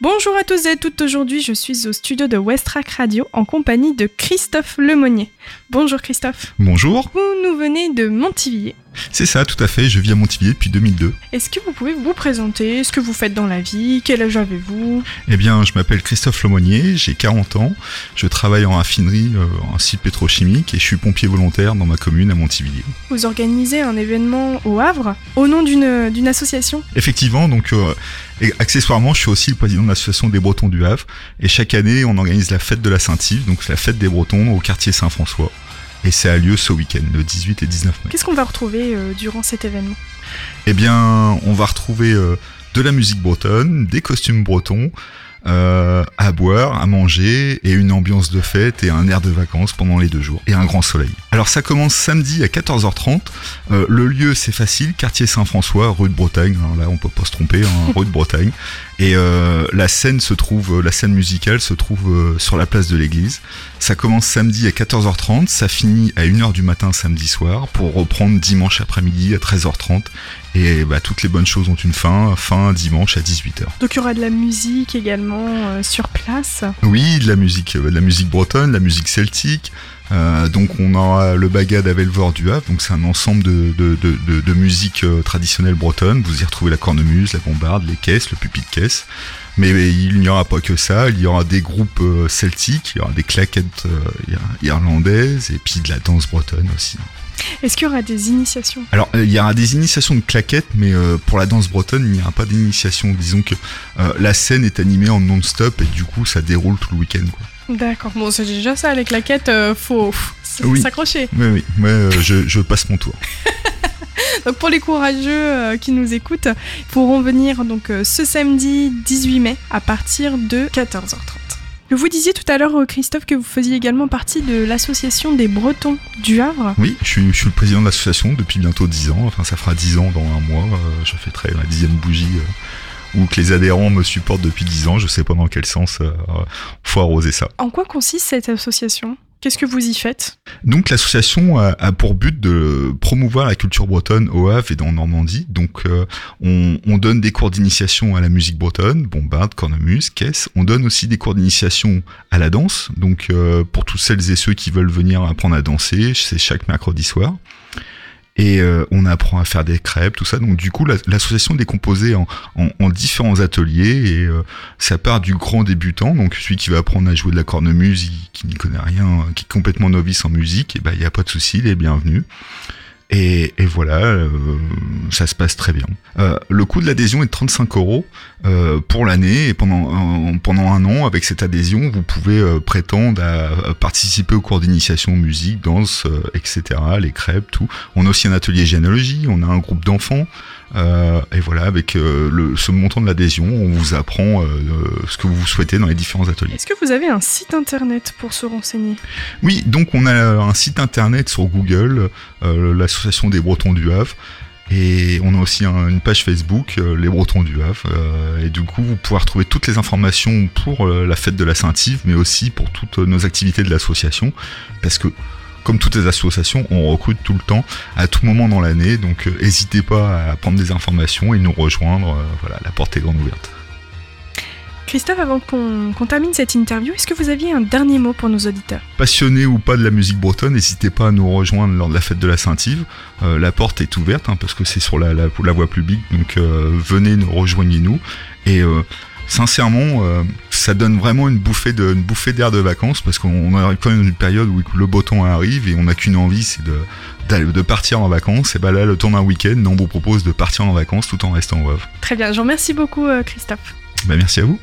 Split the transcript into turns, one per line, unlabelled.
Bonjour à tous et toutes, aujourd'hui je suis au studio de Westrack Radio en compagnie de Christophe Lemonnier. Bonjour Christophe.
Bonjour.
Vous nous venez de Montivilliers.
C'est ça, tout à fait, je vis à Montivilliers depuis 2002.
Est-ce que vous pouvez vous présenter? Ce que vous faites dans la vie? Quel âge avez-vous?
Eh bien, je m'appelle Christophe Lemonnier, j'ai 40 ans, je travaille en raffinerie, euh, en site pétrochimique et je suis pompier volontaire dans ma commune à Montivilliers.
Vous organisez un événement au Havre au nom d'une d'une association?
Effectivement, donc euh, et accessoirement, je suis aussi le président de l'association des Bretons du Havre et chaque année, on organise la fête de la Saint-Yves, donc la fête des Bretons au quartier Saint-François. Et ça a lieu ce week-end, le 18 et 19 mai.
Qu'est-ce qu'on va retrouver euh, durant cet événement?
Eh bien, on va retrouver euh, de la musique bretonne, des costumes bretons, euh, à boire, à manger et une ambiance de fête et un air de vacances pendant les deux jours et un grand soleil. Alors ça commence samedi à 14h30. Euh, le lieu c'est facile, quartier Saint-François, rue de Bretagne. Alors là on peut pas se tromper, hein, rue de Bretagne. Et euh, la scène se trouve, la scène musicale se trouve euh, sur la place de l'église. Ça commence samedi à 14h30, ça finit à 1h du matin samedi soir pour reprendre dimanche après-midi à 13h30. Et bah, toutes les bonnes choses ont une fin, fin dimanche à 18h.
Donc il y aura de la musique également euh, sur place?
Oui, de la musique, euh, de la musique bretonne, de la musique celtique. Euh, donc on aura le bagad à Velvor du Havre, donc c'est un ensemble de, de, de, de, de musique euh, traditionnelle bretonne. Vous y retrouvez la cornemuse, la bombarde, les caisses, le pupitre de caisse. Mais, mais il n'y aura pas que ça, il y aura des groupes euh, celtiques, il y aura des claquettes euh, ir- irlandaises et puis de la danse bretonne aussi.
Est-ce qu'il y aura des initiations?
Alors, il y aura des initiations de claquettes, mais euh, pour la danse bretonne, il n'y aura pas d'initiation. Disons que euh, la scène est animée en non-stop et du coup, ça déroule tout le week-end. quoi.
D'accord, bon c'est déjà ça, les claquettes, euh, faut, faut
Oui.
s'accrocher.
Oui, oui, moi, euh, je, je passe mon tour.
Donc pour les courageux euh, qui nous écoutent, ils pourront venir donc euh, ce samedi 18 mai à partir de 14h30. Vous disiez tout à l'heure, Christophe, que vous faisiez également partie de l'association des Bretons du Havre.
Oui, je suis, je suis le président de l'association depuis bientôt 10 ans. Enfin, ça fera 10 ans dans un mois. Je fêterai la dixième bougie. Euh, où que les adhérents me supportent depuis 10 ans. Je sais pas dans quel sens euh, faut arroser ça.
En quoi consiste cette association? Qu'est-ce que vous y faites?
Donc l'association a, a pour but de promouvoir la culture bretonne au Havre et dans Normandie. Donc euh, on, on donne des cours d'initiation à la musique bretonne, bombarde, cornemuse, caisse. On donne aussi des cours d'initiation à la danse. Donc euh, pour tous celles et ceux qui veulent venir apprendre à danser, c'est chaque mercredi soir. Et euh, on apprend à faire des crêpes, tout ça. Donc du coup, la- l'association est décomposée en, en, en différents ateliers et euh, ça part du grand débutant, donc celui qui va apprendre à jouer de la cornemuse, qui n'y connaît rien, qui est complètement novice en musique, et ben il y a pas de souci, il est bienvenu. Et, et voilà, euh, ça se passe très bien. Euh, le coût de l'adhésion est de 35 euros euh, pour l'année et pendant un, pendant un an, avec cette adhésion, vous pouvez prétendre à, à participer aux cours d'initiation musique, danse, etc., les crêpes, tout. On a aussi un atelier généalogie, on a un groupe d'enfants. Et voilà, avec le, ce montant de l'adhésion, on vous apprend ce que vous souhaitez dans les différents ateliers.
Est-ce que vous avez un site internet pour se renseigner?
Oui, donc on a un site internet sur Google, des Bretons du Havre. Et on a aussi un- une page Facebook, euh, les Bretons du Havre. euh, et du coup, vous pourrez retrouver toutes les informations pour euh, la fête de la Saint-Yves, mais aussi pour toutes nos activités de l'association. Parce que, comme toutes les associations, on recrute tout le temps, à tout moment dans l'année. Donc, n'hésitez pas à prendre des informations et nous rejoindre. voilà, la porte est grande ouverte.
Christophe, avant qu'on termine cette interview, est-ce que vous aviez un dernier mot pour nos auditeurs
Passionné ou pas de la musique bretonne, n'hésitez pas à nous rejoindre lors de la fête de la Saint-Yves. Euh, la porte est ouverte hein, parce que c'est sur la, la, la voie publique, donc euh, venez, nous rejoignez-nous. Et euh, sincèrement, ça donne vraiment une bouffée de, une bouffée d'air de vacances parce qu'on arrive quand même dans une période où le beau temps arrive et on n'a qu'une envie, c'est de, partir en vacances. Et ben là, le temps d'un week-end, on vous propose de partir en vacances tout en restant au Havre.
Très bien, je vous remercie beaucoup, Christophe.
Ben, merci à vous.